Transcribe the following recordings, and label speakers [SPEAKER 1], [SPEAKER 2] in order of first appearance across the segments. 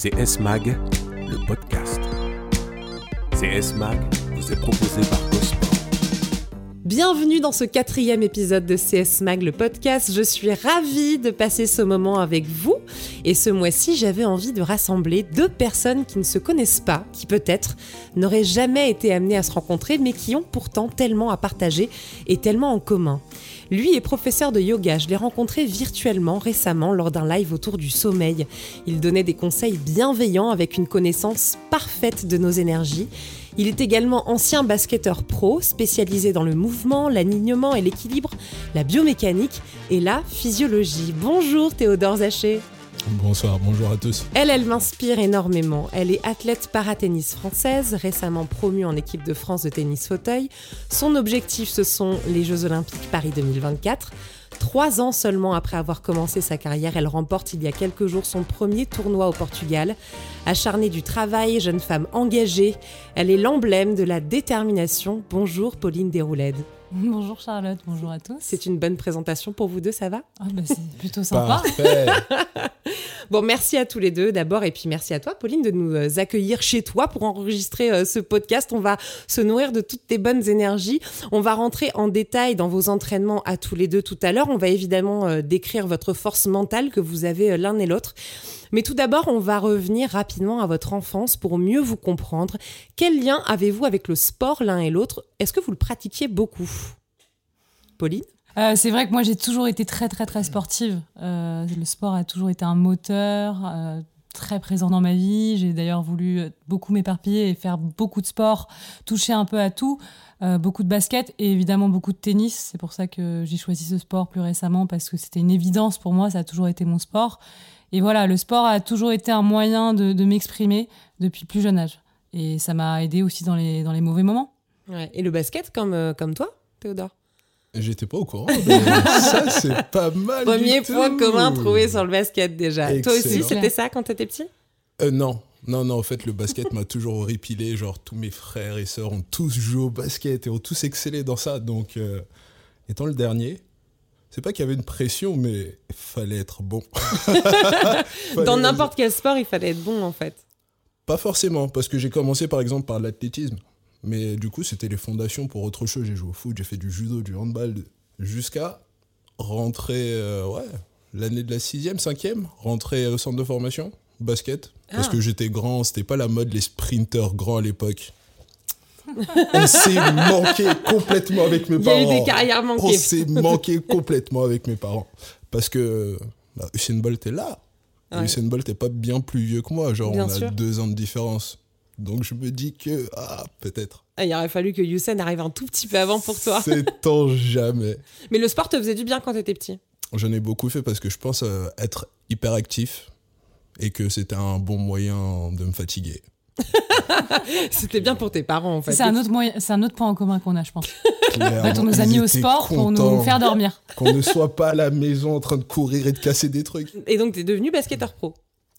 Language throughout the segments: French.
[SPEAKER 1] C'est S-Mag, le podcast. C'est S-Mag vous est proposé par Gosport.
[SPEAKER 2] Bienvenue dans ce quatrième épisode de CS Mag, le podcast. Je suis ravie de passer ce moment avec vous. Et ce mois-ci, j'avais envie de rassembler deux personnes qui ne se connaissent pas, qui peut-être n'auraient jamais été amenées à se rencontrer, mais qui ont pourtant tellement à partager et tellement en commun. Lui est professeur de yoga. Je l'ai rencontré virtuellement récemment lors d'un live autour du sommeil. Il donnait des conseils bienveillants avec une connaissance parfaite de nos énergies. Il est également ancien basketteur pro, spécialisé dans le mouvement, l'alignement et l'équilibre, la biomécanique et la physiologie. Bonjour Théodore Zaché.
[SPEAKER 3] Bonsoir, bonjour à tous.
[SPEAKER 2] Elle, elle m'inspire énormément. Elle est athlète paratennis française, récemment promue en équipe de France de tennis fauteuil. Son objectif, ce sont les Jeux Olympiques Paris 2024. Trois ans seulement après avoir commencé sa carrière, elle remporte il y a quelques jours son premier tournoi au Portugal. Acharnée du travail, jeune femme engagée, elle est l'emblème de la détermination. Bonjour Pauline Desrouledes.
[SPEAKER 4] Bonjour Charlotte, bonjour à tous.
[SPEAKER 2] C'est une bonne présentation pour vous deux, ça va?
[SPEAKER 4] Ah bah C'est plutôt sympa.
[SPEAKER 2] Bon, merci à tous les deux d'abord, et puis merci à toi, Pauline, de nous euh, accueillir chez toi pour enregistrer euh, ce podcast. On va se nourrir de toutes tes bonnes énergies. On va rentrer en détail dans vos entraînements à tous les deux tout à l'heure. On va évidemment euh, décrire votre force mentale que vous avez l'un et l'autre. Mais tout d'abord, on va revenir rapidement à votre enfance pour mieux vous comprendre. Quel lien avez-vous avec le sport l'un et l'autre? Est-ce que vous le pratiquiez beaucoup? Pauline
[SPEAKER 4] euh, c'est vrai que moi j'ai toujours été très très très sportive. Euh, le sport a toujours été un moteur euh, très présent dans ma vie. J'ai d'ailleurs voulu beaucoup m'éparpiller et faire beaucoup de sport, toucher un peu à tout, beaucoup de basket et évidemment beaucoup de tennis. C'est pour ça que j'ai choisi ce sport plus récemment parce que c'était une évidence pour moi. Ça a toujours été mon sport. Et voilà, le sport a toujours été un moyen de, de m'exprimer depuis plus jeune âge. Et ça m'a aidé aussi dans les, dans les mauvais moments.
[SPEAKER 2] Ouais. Et le basket comme, comme toi, Théodore?
[SPEAKER 3] J'étais pas au courant. mais ça, c'est pas mal.
[SPEAKER 2] Premier
[SPEAKER 3] du
[SPEAKER 2] point
[SPEAKER 3] tout.
[SPEAKER 2] commun trouvé sur le basket déjà? Toi aussi, c'était ça quand t'étais petit?
[SPEAKER 3] Euh, non, non, non. En fait, le basket m'a toujours horripilé. Genre, tous mes frères et sœurs ont tous joué au basket et ont tous excellé dans ça. Donc, euh, étant le dernier, c'est pas qu'il y avait une pression, mais il fallait être bon.
[SPEAKER 2] Dans n'importe quel sport, il fallait être bon en fait.
[SPEAKER 3] Pas forcément, parce que j'ai commencé par exemple par l'athlétisme. Mais du coup, c'était les fondations pour autre chose. J'ai joué au foot, j'ai fait du judo, du handball, jusqu'à rentrer, euh, ouais, l'année de la sixième, cinquième, rentrer au centre de formation, basket. Parce
[SPEAKER 2] Ah.
[SPEAKER 3] que j'étais grand, c'était pas la mode les sprinters grands à l'époque. On s'est manqué complètement avec mes
[SPEAKER 2] Il y a eu
[SPEAKER 3] parents.
[SPEAKER 2] des carrières
[SPEAKER 3] On
[SPEAKER 2] manquées.
[SPEAKER 3] s'est manqué complètement avec mes parents. Parce que bah, Usain Bolt est là.
[SPEAKER 2] Ouais.
[SPEAKER 3] Usain Bolt est pas bien plus vieux que moi. Genre,
[SPEAKER 2] Bien
[SPEAKER 3] on a
[SPEAKER 2] sûr.
[SPEAKER 3] deux ans de différence. Donc je me dis que, ah, peut-être.
[SPEAKER 2] Ah, Il aurait fallu que Youssef arrive un tout petit peu avant pour toi.
[SPEAKER 3] C'est jamais.
[SPEAKER 2] Mais le sport te faisait du bien quand t'étais petit.
[SPEAKER 3] J'en ai beaucoup fait parce que je pense euh, être hyper actif et que c'était un bon moyen de me fatiguer.
[SPEAKER 2] C'était bien pour tes parents en fait.
[SPEAKER 4] C'est un, autre moyen- c'est un autre point en commun qu'on a, je pense. En fait, on nous a mis au sport pour nous faire dormir.
[SPEAKER 3] Qu'on ne soit pas à la maison en train de courir et de casser des trucs.
[SPEAKER 2] Et donc t'es devenu basketteur pro.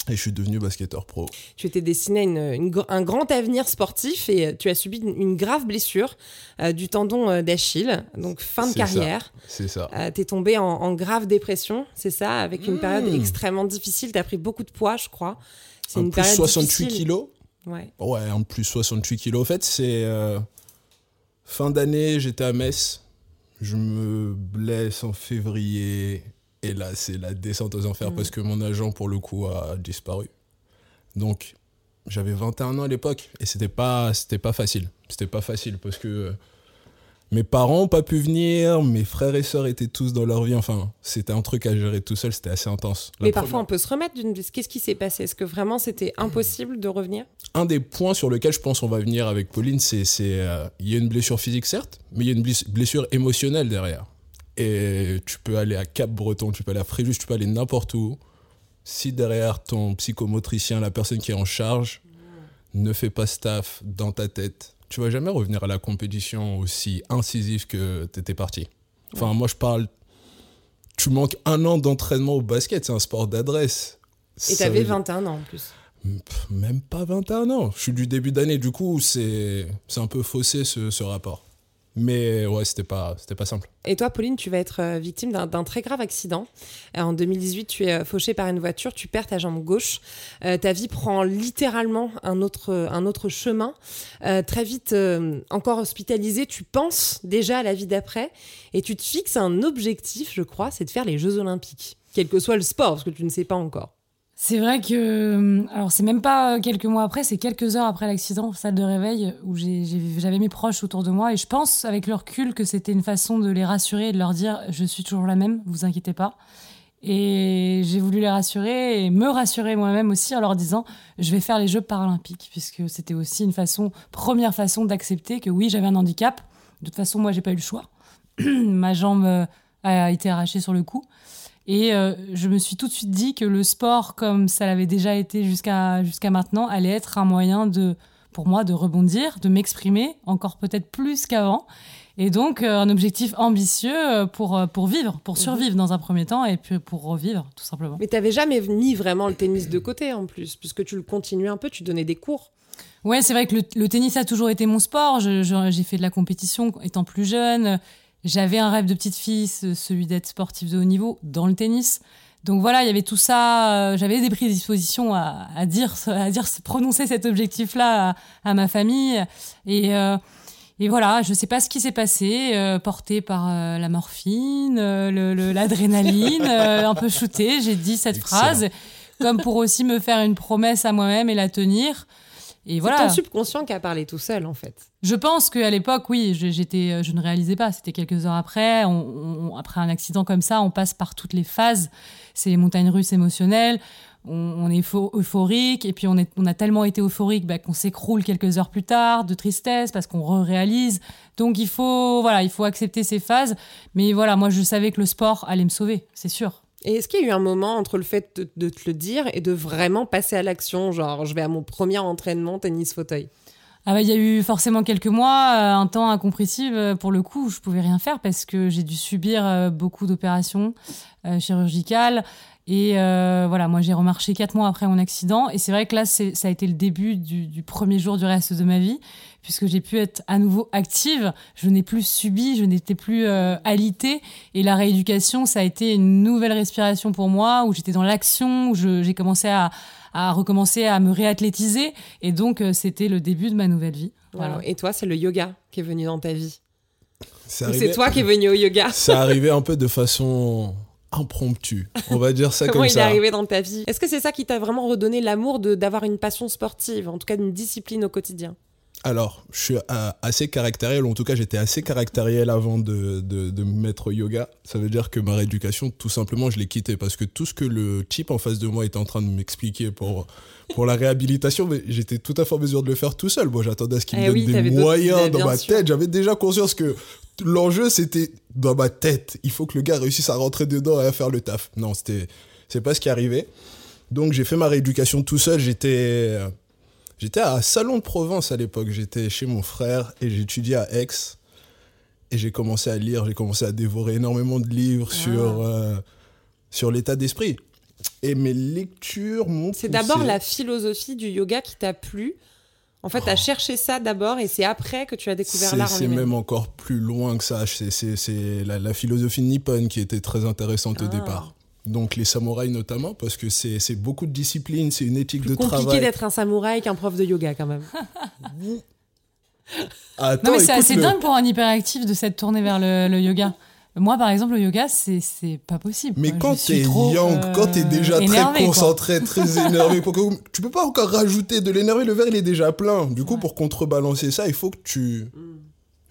[SPEAKER 3] Et je suis devenu basketteur pro.
[SPEAKER 2] Tu étais destiné à une- une gr- un grand avenir sportif et euh, tu as subi une, une grave blessure euh, du tendon euh, d'Achille, donc fin de carrière.
[SPEAKER 3] C'est ça.
[SPEAKER 2] Euh, T'es tombé en, en grave dépression, c'est ça, avec une
[SPEAKER 3] Mmh.
[SPEAKER 2] période extrêmement difficile. T'as pris beaucoup de poids, je crois. C'est une
[SPEAKER 3] plus
[SPEAKER 2] période
[SPEAKER 3] 68
[SPEAKER 2] difficile.
[SPEAKER 3] kilos.
[SPEAKER 2] Ouais.
[SPEAKER 3] Ouais, en plus 68 kilos. En fait, c'est euh, fin d'année, j'étais à Metz. Je me blesse en février. Et là, c'est la descente aux enfers
[SPEAKER 2] Mm.
[SPEAKER 3] parce que mon agent, pour le coup, a disparu. Donc, j'avais 21 ans à l'époque et c'était pas, c'était pas facile. C'était pas facile parce que euh, mes parents n'ont pas pu venir, mes frères et sœurs étaient tous dans leur vie. Enfin, c'était un truc à gérer tout seul, c'était assez intense. La
[SPEAKER 2] Mais
[SPEAKER 3] première-
[SPEAKER 2] parfois, on peut se remettre d'une blessure. Qu'est-ce qui s'est passé? Est-ce que vraiment c'était impossible de revenir?
[SPEAKER 3] Un des points sur lequel je pense on va venir avec Pauline, c'est euh, il y a une blessure physique certes, mais il y a une bless- blessure émotionnelle derrière. Et tu peux aller à Cap-Breton, tu peux aller à Fréjus, tu peux aller n'importe où. Si derrière ton psychomotricien, la personne qui est en charge, ne fait pas staff dans ta tête, tu vas jamais revenir à la compétition aussi incisif que t'étais parti. Enfin, moi je parle. Tu manques un an d'entraînement au basket, c'est un sport d'adresse.
[SPEAKER 2] Et t'avais
[SPEAKER 3] veut dire-
[SPEAKER 2] 21 ans en plus.
[SPEAKER 3] Même pas 21 ans. Je suis du début d'année, du coup, c'est c'est un peu faussé ce, ce rapport. Mais ouais, c'était pas, c'était pas simple.
[SPEAKER 2] Et toi, Pauline, tu vas être euh, victime d'un- très grave accident. Euh, En 2018, tu es euh, fauchée par une voiture, tu perds ta jambe gauche. Euh, ta vie prend littéralement un autre, un autre chemin. Euh, très vite, euh, encore hospitalisée, tu penses déjà à la vie d'après et tu te fixes un objectif, je crois, c'est de faire les Jeux Olympiques. Quel que soit le sport, parce que tu ne sais pas encore.
[SPEAKER 4] C'est vrai que, euh, alors c'est même pas quelques mois après, c'est quelques heures après l'accident, salle de réveil, où j'avais mes proches autour de moi et je pense avec le recul que c'était une façon de les rassurer et de leur dire je suis toujours la même, vous inquiétez pas. Et j'ai voulu les rassurer et me rassurer moi-même aussi en leur disant je vais faire les Jeux paralympiques, puisque c'était aussi une façon, première façon d'accepter que oui, j'avais un handicap. De toute façon, moi, j'ai pas eu le choix. Ma jambe euh, a été arrachée sur le coup. Et euh, je me suis tout de suite dit que le sport, comme ça l'avait déjà été jusqu'à jusqu'à maintenant, allait être un moyen de, pour moi, de rebondir, de m'exprimer encore peut-être plus qu'avant. Et donc, euh, un objectif ambitieux euh, pour, pour vivre, pour survivre dans un premier temps et puis pour revivre, tout simplement.
[SPEAKER 2] Mais t'avais jamais mis vraiment le tennis de côté en plus, puisque tu le continuais un peu, tu donnais des cours.
[SPEAKER 4] Ouais, c'est vrai que le, le tennis a toujours été mon sport. J'ai fait de la compétition étant plus jeune. J'avais un rêve de petite fille, ce- celui d'être sportif de haut niveau dans le tennis. Donc voilà, il y avait tout ça. euh, J'avais des prédispositions à, à dire, à dire, prononcer cet objectif-là à, à ma famille. Et, euh, et voilà, je sais pas ce qui s'est passé, euh, porté par la morphine, l'adrénaline, un peu shooté. J'ai dit cette
[SPEAKER 3] Excellent.
[SPEAKER 4] phrase, comme pour aussi me faire une promesse à moi-même et la tenir. Et
[SPEAKER 2] C'est
[SPEAKER 4] voilà.
[SPEAKER 2] ton subconscient qui a parlé tout seul, en fait.
[SPEAKER 4] Je pense qu'à l'époque, oui, je- j'étais, euh, je ne réalisais pas. C'était quelques heures après. On- on- après un accident comme ça, on passe par toutes les phases. C'est les montagnes russes émotionnelles. On, on est eupho- euphorique et puis on, est, on a tellement été euphorique bah, qu'on s'écroule quelques heures plus tard de tristesse parce qu'on re-réalise. Donc il faut, voilà, il faut accepter ces phases. Mais voilà, moi je savais que le sport allait me sauver, c'est sûr.
[SPEAKER 2] Et est-ce qu'il y a eu un moment entre le fait de, te le dire et de vraiment passer à l'action, genre je vais à mon premier entraînement tennis fauteuil?
[SPEAKER 4] Ah bah, il y a eu forcément quelques mois, euh, un temps incompressible euh, pour le coup, où je pouvais rien faire parce que j'ai dû subir euh, beaucoup d'opérations chirurgicales. Et euh, voilà, moi j'ai remarché quatre mois après mon accident. Et c'est vrai que là, ça a été le début du, du premier jour du reste de ma vie, puisque j'ai pu être à nouveau active. Je n'ai plus subi, je n'étais plus euh, alitée. Et la rééducation, ça a été une nouvelle respiration pour moi, où j'étais dans l'action, où j'ai commencé à, à recommencer à me réathlétiser. Et donc, euh, c'était le début de ma nouvelle vie. Voilà.
[SPEAKER 2] Et toi, c'est le yoga qui est venu dans ta vie
[SPEAKER 3] C'est
[SPEAKER 2] toi qui es venu au yoga
[SPEAKER 3] C'est arrivé un peu de façon impromptue. On va dire ça
[SPEAKER 2] Comment
[SPEAKER 3] comme
[SPEAKER 2] il est
[SPEAKER 3] ça.
[SPEAKER 2] arrivé dans ta vie? Est-ce que c'est ça qui t'a vraiment redonné l'amour de- d'avoir une passion sportive, en tout cas d'une discipline au quotidien?
[SPEAKER 3] Alors, je suis euh, assez caractériel, ou en tout cas j'étais assez caractériel avant de, de, de me mettre au yoga. Ça veut dire que ma rééducation, tout simplement, je l'ai quitté parce que tout ce que le type en face de moi était en train de m'expliquer pour, pour la réhabilitation, mais j'étais tout à fait en mesure de le faire tout seul. Bon, j'attendais à ce qu'il me
[SPEAKER 2] Eh
[SPEAKER 3] donne
[SPEAKER 2] oui,
[SPEAKER 3] des moyens dans ma
[SPEAKER 2] sûr.
[SPEAKER 3] tête. J'avais déjà conscience que l'enjeu, c'était dans ma tête. Il faut que le gars réussisse à rentrer dedans et à faire le taf. Non, c'était, c'est pas ce qui arrivait. Donc j'ai fait ma rééducation tout seul. J'étais, j'étais à Salon de Provence à l'époque. J'étais chez mon frère et j'étudiais à Aix. Et j'ai commencé à lire, j'ai commencé à dévorer énormément de livres sur, euh, sur l'état d'esprit. Et mes lectures m'ont
[SPEAKER 2] C'est d'abord la philosophie du yoga qui t'a plu. En fait, tu as cherché ça d'abord et c'est après que tu as découvert
[SPEAKER 3] C'est
[SPEAKER 2] l'art
[SPEAKER 3] c'est même encore plus loin que ça. C'est- C'est c'est la, la philosophie nippone qui était très intéressante au
[SPEAKER 2] Ah.
[SPEAKER 3] départ. Donc les samouraïs notamment, parce que c'est c'est beaucoup de discipline, c'est une éthique
[SPEAKER 2] Plus
[SPEAKER 3] de
[SPEAKER 2] compliqué
[SPEAKER 3] travail.
[SPEAKER 2] d'être un samouraï qu'un prof de yoga quand même.
[SPEAKER 3] Attends,
[SPEAKER 4] Non, mais c'est assez
[SPEAKER 3] le-
[SPEAKER 4] dingue pour un hyperactif de s'être tourné vers le, le yoga. Moi, par exemple, le yoga, c'est c'est pas possible.
[SPEAKER 3] Mais quand t'es
[SPEAKER 4] euh,
[SPEAKER 3] quand t'es déjà très
[SPEAKER 4] quoi.
[SPEAKER 3] concentré, très énervé, pour que- tu peux pas encore rajouter de l'énervé, le verre il est déjà plein. Du coup,
[SPEAKER 4] Ouais.
[SPEAKER 3] pour contrebalancer ça, il faut que tu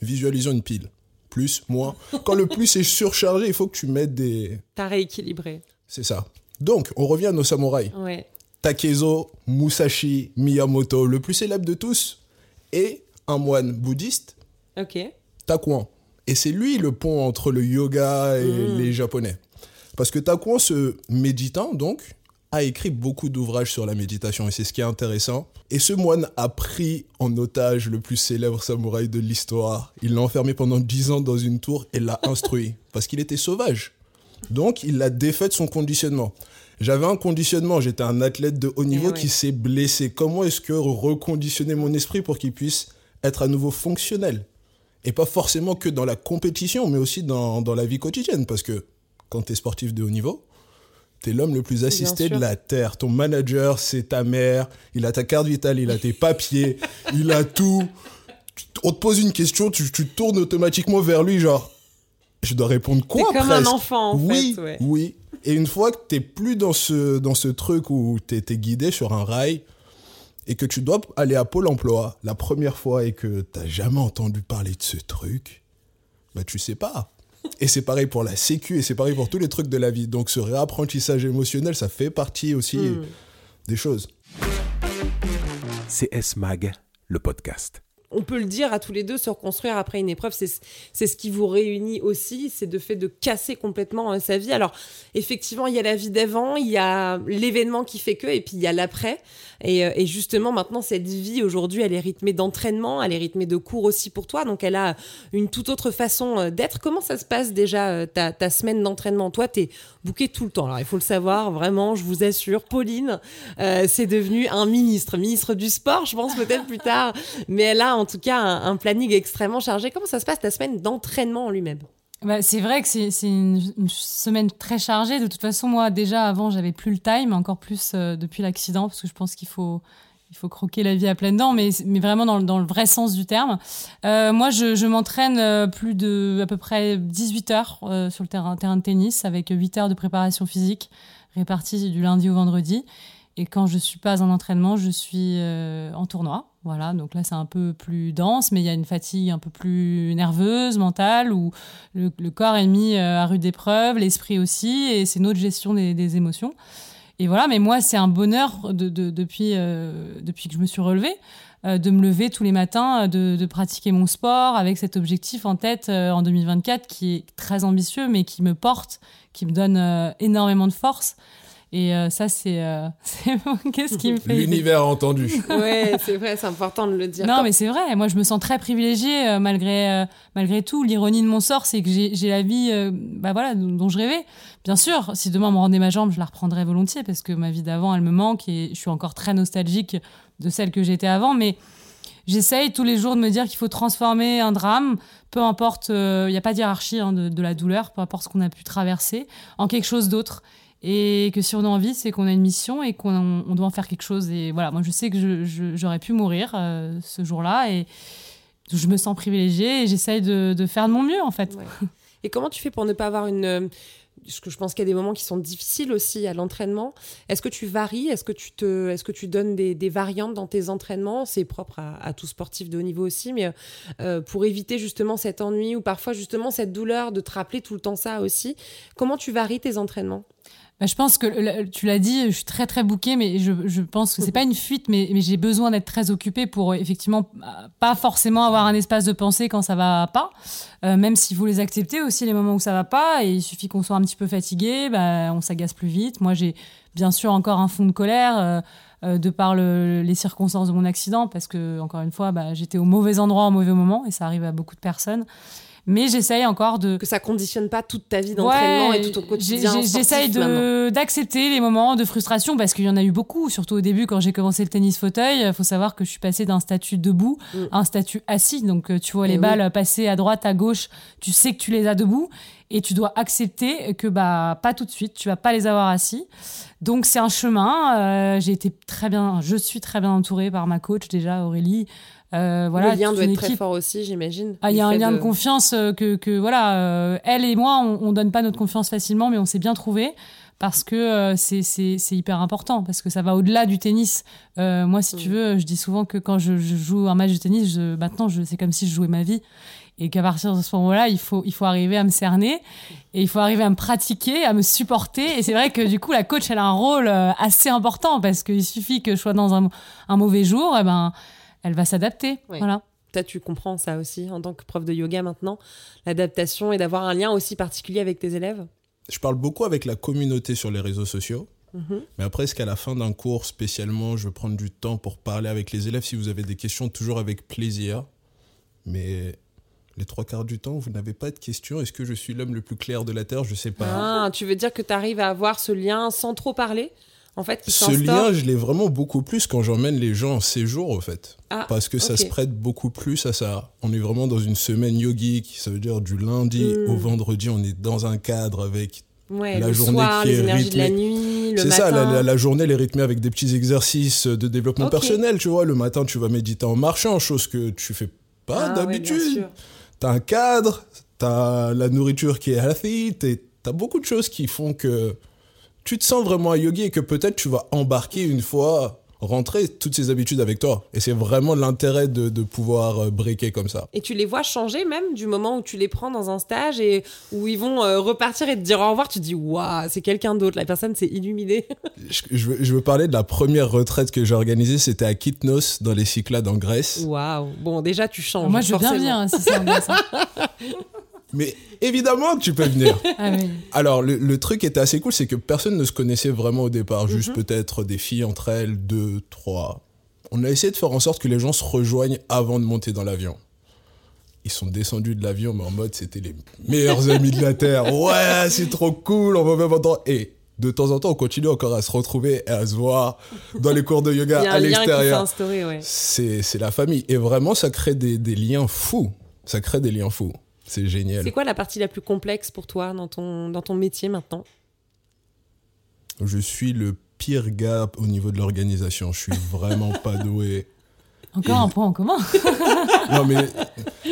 [SPEAKER 3] visualises une pile. Plus, moins. Quand le plus est surchargé, il faut que tu mettes des...
[SPEAKER 2] T'as rééquilibré.
[SPEAKER 3] C'est ça. Donc, on revient à nos samouraïs.
[SPEAKER 2] Ouais.
[SPEAKER 3] Takezo Musashi Miyamoto, le plus célèbre de tous, et un moine bouddhiste,
[SPEAKER 2] Ok.
[SPEAKER 3] Takuan. Et c'est lui le pont entre le yoga et
[SPEAKER 2] Mm.
[SPEAKER 3] les japonais. Parce que Takuan, ce méditant, donc, a écrit beaucoup d'ouvrages sur la méditation, et c'est ce qui est intéressant. Et ce moine a pris en otage le plus célèbre samouraï de l'histoire. Il l'a enfermé pendant 10 ans dans une tour et l'a instruit, parce qu'il était sauvage. Donc, il l'a défait de son conditionnement. J'avais un conditionnement, j'étais un athlète de haut niveau
[SPEAKER 2] ouais.
[SPEAKER 3] qui s'est blessé. Comment est-ce que reconditionner mon esprit pour qu'il puisse être à nouveau fonctionnel? Et pas forcément que dans la compétition, mais aussi dans, dans la vie quotidienne. Parce que quand tu es sportif de haut niveau, tu es l'homme le plus assisté de la Terre. Ton manager, c'est ta mère. Il a ta carte vitale, il a tes papiers, il a tout. On te pose une question, tu, tu tournes automatiquement vers lui, genre, je dois répondre quoi
[SPEAKER 2] comme un enfant, en
[SPEAKER 3] oui,
[SPEAKER 2] fait. ouais.
[SPEAKER 3] Oui, Et une fois que t'es plus dans ce, dans ce truc où t'es es guidé sur un rail et que tu dois aller à Pôle emploi la première fois et que t'as jamais entendu parler de ce truc, bah tu sais pas. Et c'est pareil pour la sécu et c'est pareil pour tous les trucs de la vie. Donc ce réapprentissage émotionnel, ça fait partie aussi
[SPEAKER 2] Hmm.
[SPEAKER 3] des choses.
[SPEAKER 1] CS Mag, le podcast.
[SPEAKER 2] On peut le dire à tous les deux, se reconstruire après une épreuve, c'est ce qui vous réunit aussi, c'est de fait de casser complètement euh, sa vie. Alors, effectivement, il y a la vie d'avant, il y a l'événement qui fait que, et puis il y a l'après. Et, euh, et justement, maintenant, cette vie, aujourd'hui, elle est rythmée d'entraînement, elle est rythmée de cours aussi pour toi, donc elle a une toute autre façon euh, d'être. Comment ça se passe déjà, ta, semaine d'entraînement? Toi, t'es bouqué tout le temps. Alors, il faut le savoir, vraiment, je vous assure, Pauline, c'est devenu un ministre, ministre du sport, je pense peut-être plus tard, mais elle a en tout cas un, planning extrêmement chargé. Comment ça se passe ta semaine d'entraînement en lui-même?
[SPEAKER 4] Bah, c'est vrai que c'est une, semaine très chargée. De toute façon, moi, déjà avant, j'avais plus le time, encore plus euh, depuis l'accident, parce que je pense qu'il faut, il faut croquer la vie à pleines dents, mais, mais vraiment dans, le- dans le vrai sens du terme. Euh, moi, je, m'entraîne euh, plus de à peu près 18 heures sur le terrain, terrain de tennis, avec 8 heures de préparation physique réparties du lundi au vendredi. Et quand je suis pas en entraînement, je suis euh, en tournoi. Voilà, donc là c'est un peu plus dense, mais il y a une fatigue un peu plus nerveuse, mentale, où le, corps est mis euh, à rude épreuve, l'esprit aussi, et c'est notre gestion des, émotions. Et voilà, mais moi c'est un bonheur euh, depuis que je me suis relevée, de me lever tous les matins, de, pratiquer mon sport avec cet objectif en tête en 2024 qui est très ambitieux, mais qui me porte, qui me donne énormément de force. Et euh, ça, c'est. euh, Qu'est-ce qui me fait.
[SPEAKER 3] L'univers entendu.
[SPEAKER 2] Ouais, c'est vrai, c'est important de le dire.
[SPEAKER 4] Non, mais c'est vrai. Moi, je me sens très privilégiée euh, malgré, euh, malgré tout. L'ironie de mon sort, c'est que j'ai j'ai la vie euh, bah voilà, dont, dont je rêvais. Bien sûr, si demain on me rendait ma jambe, je la reprendrais volontiers parce que ma vie d'avant, elle me manque et je suis encore très nostalgique de celle que j'étais avant. Mais j'essaye tous les jours de me dire qu'il faut transformer un drame, peu importe, il n'y a pas de hiérarchie hein, de, de la douleur, peu importe ce qu'on a pu traverser, en quelque chose d'autre. Et que si on a envie, c'est qu'on a une mission et qu'on on doit en faire quelque chose. Et voilà, moi je sais que j'aurais pu mourir euh, ce jour-là et je me sens privilégiée et j'essaye de, faire de mon mieux en fait.
[SPEAKER 2] Et comment tu fais pour ne pas avoir une. euh, Parce que je pense qu'il y a des moments qui sont difficiles aussi à l'entraînement. Est-ce que tu varies? Est-ce que tu te, est-ce que tu donnes des, variantes dans tes entraînements? C'est propre à, à tout sportif de haut niveau aussi, mais euh, pour éviter justement cet ennui ou parfois justement cette douleur de te rappeler tout le temps ça aussi. Comment tu varies tes entraînements?
[SPEAKER 4] Bah, je pense que tu l'as dit, je suis très très bouquée, mais je, pense que c'est pas une fuite, mais, j'ai besoin d'être très occupée pour euh, effectivement euh, pas forcément avoir un espace de pensée quand ça va pas, Euh, même s'il faut les accepter aussi les moments où ça va pas, et il suffit qu'on soit un petit peu fatigué, bah, on s'agace plus vite. Moi j'ai bien sûr encore un fond de colère. de par le- les circonstances de mon accident, parce que encore une fois, bah, j'étais au mauvais endroit au mauvais moment, et ça arrive à beaucoup de personnes. Mais j'essaye encore de,
[SPEAKER 2] Que ça conditionne pas toute ta vie d'entraînement et tout ton quotidien.
[SPEAKER 4] J'essaye de- d'accepter les moments de frustration parce qu'il y en a eu beaucoup, surtout au début quand j'ai commencé le tennis fauteuil. Il faut savoir que je suis passée d'un statut debout
[SPEAKER 2] Mm.
[SPEAKER 4] à un statut assis. Donc euh, tu vois
[SPEAKER 2] Eh
[SPEAKER 4] les
[SPEAKER 2] oui.
[SPEAKER 4] balles passer à droite, à gauche, tu sais que tu les as debout et tu dois accepter que bah pas tout de suite, tu vas pas les avoir assis. Donc c'est un chemin. Euh, j'ai été très bien, je suis très bien entourée par ma coach déjà Aurélie. Euh, voilà,
[SPEAKER 2] le lien doit être très fort aussi, j'imagine.
[SPEAKER 4] Ah, il y a un lien de, confiance euh, que, que voilà, euh, elle et moi, on, on donne pas notre confiance facilement, mais on s'est bien trouvé parce que c'est hyper important parce que ça va au-delà du tennis. Euh, moi, si tu
[SPEAKER 2] Mm.
[SPEAKER 4] veux, je dis souvent que quand je, je joue un match de tennis, je, maintenant, je, c'est comme si je jouais ma vie. Et qu'à partir de ce moment-là, il faut, il faut arriver à me cerner et il faut arriver à me pratiquer, à me supporter. Et c'est vrai que du coup, la coach, elle a un rôle assez important parce qu'il suffit que je sois dans un, un mauvais jour, et ben, elle va s'adapter.
[SPEAKER 2] Oui.
[SPEAKER 4] Voilà.
[SPEAKER 2] Toi, tu comprends ça aussi en tant que prof de yoga maintenant, l'adaptation et d'avoir un lien aussi particulier avec tes élèves?
[SPEAKER 3] Je parle beaucoup avec la communauté sur les réseaux sociaux.
[SPEAKER 2] Mhm.
[SPEAKER 3] Mais après, est-ce qu'à la fin d'un cours spécialement, je vais prendre du temps pour parler avec les élèves Si vous avez des questions, toujours avec plaisir? Mais les trois quarts du temps, vous n'avez pas de questions. Est-ce que je suis l'homme le plus clair de la Terre? Je sais pas.
[SPEAKER 2] Ah, tu veux dire que tu arrives à avoir ce lien sans trop parler? En fait, qui
[SPEAKER 3] Ce lien, je l'ai vraiment beaucoup plus quand j'emmène les gens en séjour, au fait.
[SPEAKER 2] Ah,
[SPEAKER 3] Parce que ça se prête beaucoup plus à ça. On est vraiment dans une semaine yogique, ça veut dire du lundi
[SPEAKER 2] Mm.
[SPEAKER 3] au vendredi, on est dans un cadre avec.
[SPEAKER 2] Ouais,
[SPEAKER 3] la
[SPEAKER 2] le
[SPEAKER 3] journée
[SPEAKER 2] soir,
[SPEAKER 3] qui
[SPEAKER 2] les
[SPEAKER 3] est
[SPEAKER 2] énergies de la
[SPEAKER 3] rythmée.
[SPEAKER 2] nuit, le
[SPEAKER 3] C'est ça, la, la- la journée, elle est rythmée avec des petits exercices de développement personnel, tu vois. Le matin, tu vas méditer en marchant, chose que tu fais pas
[SPEAKER 2] Ah ouais,
[SPEAKER 3] d'habitude.
[SPEAKER 2] sûr.
[SPEAKER 3] T'as un cadre, t'as la nourriture qui est healthy, t'as beaucoup de choses qui font que tu te sens vraiment un yogi et que peut-être tu vas embarquer une fois, rentrer toutes ces habitudes avec toi. Et c'est vraiment l'intérêt de, de pouvoir euh, breaker comme ça.
[SPEAKER 2] Et tu les vois changer même du moment où tu les prends dans un stage et où ils vont euh, repartir et te dire au revoir. Tu te dis, waouh, c'est quelqu'un d'autre. La personne s'est illuminée.
[SPEAKER 3] Je, je veux, je veux parler de la première retraite que j'ai organisée, c'était à Kitnos, dans les Cyclades en Grèce.
[SPEAKER 2] Waouh. Bon, déjà, tu changes.
[SPEAKER 4] Moi, je veux bien hein, si c'est en Grèce, hein.
[SPEAKER 3] Mais évidemment que tu peux venir.
[SPEAKER 4] Ah oui.
[SPEAKER 3] Alors, le, le truc qui était assez cool, c'est que personne ne se connaissait vraiment au départ. Juste peut-être des filles entre elles, deux, trois. On a essayé de faire en sorte que les gens se rejoignent avant de monter dans l'avion. Ils sont descendus de l'avion, mais en mode c'était les meilleurs amis de la Terre. Ouais, c'est trop cool, on va même entendre. Et de temps en temps, on continue encore à se retrouver et à se voir dans les cours de yoga à l'extérieur.
[SPEAKER 2] ouais.
[SPEAKER 3] C'est la famille. Et vraiment, ça crée des, des liens fous. Ça crée des liens fous. C'est génial.
[SPEAKER 2] C'est quoi la partie la plus complexe pour toi dans ton, dans ton métier maintenant?
[SPEAKER 3] Je suis le pire gars au niveau de l'organisation. Je suis vraiment pas doué.
[SPEAKER 4] Encore un point en commun.
[SPEAKER 3] Non, mais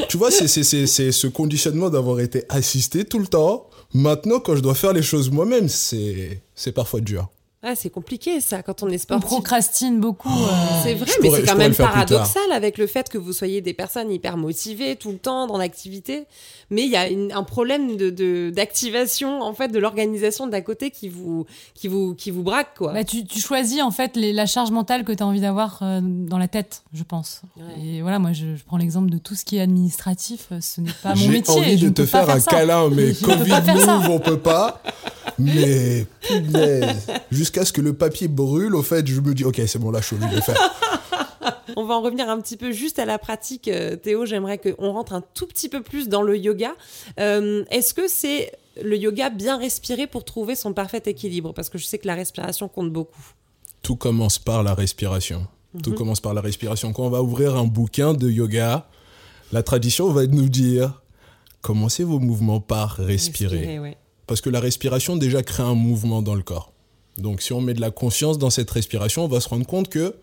[SPEAKER 3] tu vois, c'est- c'est c'est- c'est ce conditionnement d'avoir été assisté tout le temps. Maintenant, quand je dois faire les choses moi-même, c'est c'est parfois dur.
[SPEAKER 2] Ah, c'est compliqué ça quand on est
[SPEAKER 4] On
[SPEAKER 2] sportif.
[SPEAKER 4] procrastine beaucoup. euh,
[SPEAKER 2] C'est vrai,
[SPEAKER 3] Je
[SPEAKER 2] mais c'est quand même paradoxal avec le fait que vous soyez des personnes hyper motivées tout le temps dans l'activité. Mais il y a une- un problème de- de- d'activation en fait de l'organisation d'à côté qui vous, qui vous, qui vous braque quoi.
[SPEAKER 4] Bah, tu, tu choisis en fait les- la charge mentale que tu as envie d'avoir euh, dans la tête, je pense.
[SPEAKER 2] Ouais.
[SPEAKER 4] Et voilà, moi je, je prends l'exemple de tout ce qui est administratif, euh, ce n'est pas mon
[SPEAKER 3] J'ai
[SPEAKER 4] métier.
[SPEAKER 3] envie
[SPEAKER 4] je
[SPEAKER 3] de
[SPEAKER 4] ne
[SPEAKER 3] te
[SPEAKER 4] peux pas
[SPEAKER 3] faire un
[SPEAKER 4] ça.
[SPEAKER 3] câlin, mais Covid move, on peut pas. Mais punaise, jusqu'à ce que le papier brûle, au fait, je me dis, ok, c'est bon, là, je suis obligé de le faire.
[SPEAKER 2] On va en revenir un petit peu juste à la pratique, euh, Théo. J'aimerais qu'on rentre un tout petit peu plus dans le yoga. Euh, Est-ce que c'est le yoga bien respirer pour trouver son parfait équilibre? Parce que je sais que la respiration compte beaucoup.
[SPEAKER 3] Tout commence par la respiration. Tout commence par la respiration. Quand on va ouvrir un bouquin de yoga, la tradition va nous dire commencez vos mouvements par respirer.
[SPEAKER 2] ouais.
[SPEAKER 3] Parce que la respiration déjà crée un mouvement dans le corps. Donc si on met de la conscience dans cette respiration, on va se rendre compte que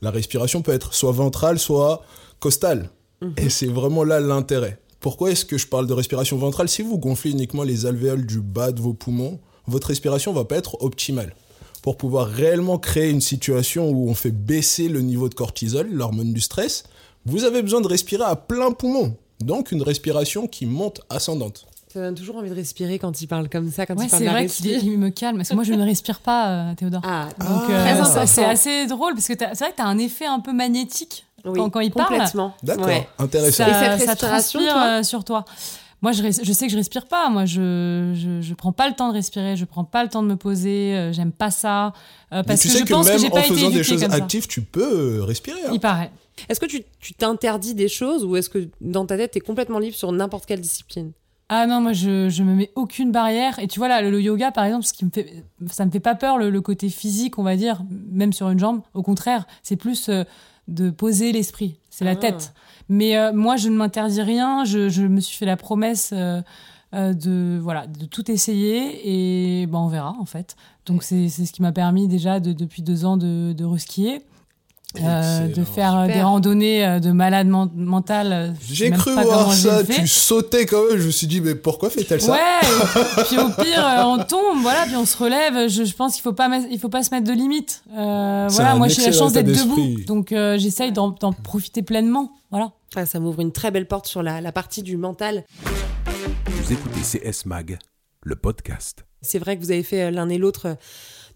[SPEAKER 3] la respiration peut être soit ventrale, soit costale. Et c'est vraiment là l'intérêt. Pourquoi est-ce que je parle de respiration ventrale Si vous gonflez uniquement les alvéoles du bas de vos poumons, votre respiration va pas être optimale. Pour pouvoir réellement créer une situation où on fait baisser le niveau de cortisol, l'hormone du stress, vous avez besoin de respirer à plein poumon. Donc une respiration qui monte ascendante.
[SPEAKER 2] Ça donne toujours envie de respirer quand il parle comme ça, quand
[SPEAKER 4] Ouais,
[SPEAKER 2] il parle
[SPEAKER 4] c'est
[SPEAKER 2] de la
[SPEAKER 4] vrai qu'il me calme. Parce que moi, je ne respire pas, euh, Théodore.
[SPEAKER 2] Ah,
[SPEAKER 4] Donc,
[SPEAKER 3] Ah.
[SPEAKER 4] euh, ça, c'est assez drôle parce que t'as- c'est vrai que tu as un effet un peu magnétique
[SPEAKER 2] oui,
[SPEAKER 4] quand, quand il parle.
[SPEAKER 2] complètement.
[SPEAKER 3] D'accord,
[SPEAKER 2] Ouais.
[SPEAKER 3] intéressant.
[SPEAKER 2] Et cette
[SPEAKER 4] Ça, ça transpire
[SPEAKER 2] toi
[SPEAKER 4] euh, sur toi. Moi, je, sais que je respire pas. Moi, je, je, je prends pas le temps de respirer. Je prends pas le temps de me poser. euh, J'aime pas ça. euh,
[SPEAKER 3] Mais
[SPEAKER 4] parce
[SPEAKER 3] tu
[SPEAKER 4] que
[SPEAKER 3] sais
[SPEAKER 4] je
[SPEAKER 3] que
[SPEAKER 4] pense que
[SPEAKER 3] même
[SPEAKER 4] j'ai
[SPEAKER 3] en
[SPEAKER 4] pas été
[SPEAKER 3] faisant des choses
[SPEAKER 4] ça.
[SPEAKER 3] actives, tu peux respirer. hein.
[SPEAKER 4] Il paraît.
[SPEAKER 2] Est-ce que tu tu t'interdis des choses ou est-ce que dans ta tête, tu es complètement libre sur n'importe quelle discipline?
[SPEAKER 4] Ah non, moi je, je me mets aucune barrière. Et tu vois là, le, le yoga par exemple, ce qui me fait, ça me fait pas peur le, le côté physique, on va dire, même sur une jambe. Au contraire, c'est plus euh, de poser l'esprit, c'est la
[SPEAKER 2] Ah.
[SPEAKER 4] tête. Mais euh, moi, je ne m'interdis rien. Je, je me suis fait la promesse euh, de voilà de tout essayer et ben on verra en fait. Donc c'est c'est ce qui m'a permis déjà de, depuis deux ans de, de reskier. Euh, de faire euh, des randonnées euh, de malade men- mental.
[SPEAKER 3] J'ai
[SPEAKER 4] même
[SPEAKER 3] cru
[SPEAKER 4] pas
[SPEAKER 3] voir
[SPEAKER 4] comment je l'ai
[SPEAKER 3] ça, tu sautais quand même. Je me suis dit, mais pourquoi fait-elle ça?
[SPEAKER 4] Ouais, puis au pire, on tombe, voilà, puis on se relève. Je, je pense qu'il faut pas, il faut pas se mettre de limites. Euh,
[SPEAKER 3] C'est
[SPEAKER 4] voilà, moi j'ai la chance d'être debout, donc euh, j'essaye d'en d'en profiter pleinement. Voilà.
[SPEAKER 2] Ah, Ça m'ouvre une très belle porte sur la, la partie du mental.
[SPEAKER 1] Vous écoutez CS Mag, le podcast.
[SPEAKER 2] C'est vrai que vous avez fait l'un et l'autre euh,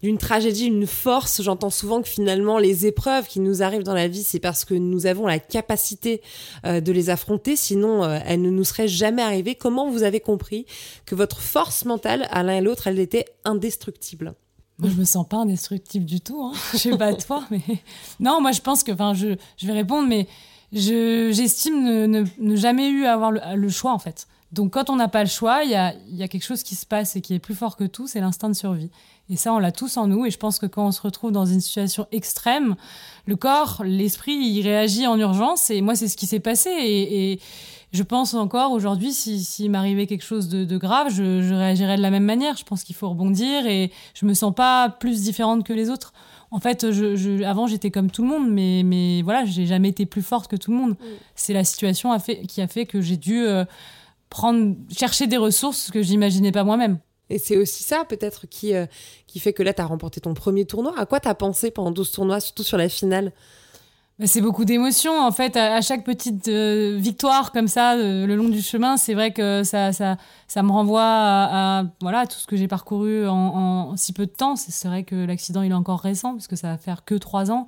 [SPEAKER 2] d'une tragédie une force. J'entends souvent que finalement les épreuves qui nous arrivent dans la vie, c'est parce que nous avons la capacité euh, de les affronter, sinon euh, elles ne nous seraient jamais arrivées. Comment vous avez compris que votre force mentale, à l'un et l'autre, elle était indestructible?
[SPEAKER 4] Moi, je me sens pas indestructible du tout. Hein. Je sais pas toi, mais non, moi je pense que, enfin, je, je vais répondre, mais je j'estime ne, ne, ne jamais eu à avoir le, le choix en fait. Donc quand on n'a pas le choix, il y a, y a quelque chose qui se passe et qui est plus fort que tout, c'est l'instinct de survie. Et ça, on l'a tous en nous. Et je pense que quand on se retrouve dans une situation extrême, le corps, l'esprit, il réagit en urgence. Et moi, c'est ce qui s'est passé. Et, et, je pense encore aujourd'hui, s'il si, m'arrivait quelque chose de, de grave, je, je, réagirais de la même manière. Je pense qu'il faut rebondir et je me sens pas plus différente que les autres. En fait, je, je, avant, j'étais comme tout le monde, mais, mais voilà, j'ai jamais été plus forte que tout le monde. Mm. C'est la situation a fait, qui a fait que j'ai dû euh, prendre, chercher des ressources que j'imaginais pas moi-même.
[SPEAKER 2] Et c'est aussi ça, peut-être, qui, euh, qui fait que là, tu as remporté ton premier tournoi. À quoi tu as pensé pendant 12 tournois, surtout sur la finale?
[SPEAKER 4] Bah, c'est beaucoup d'émotions. En fait, à, chaque petite euh, victoire comme ça, euh, le long du chemin, c'est vrai que ça, ça, ça me renvoie à, voilà, tout ce que j'ai parcouru en, si peu de temps. C'est vrai que l'accident, il est encore récent, parce que ça va faire que trois ans.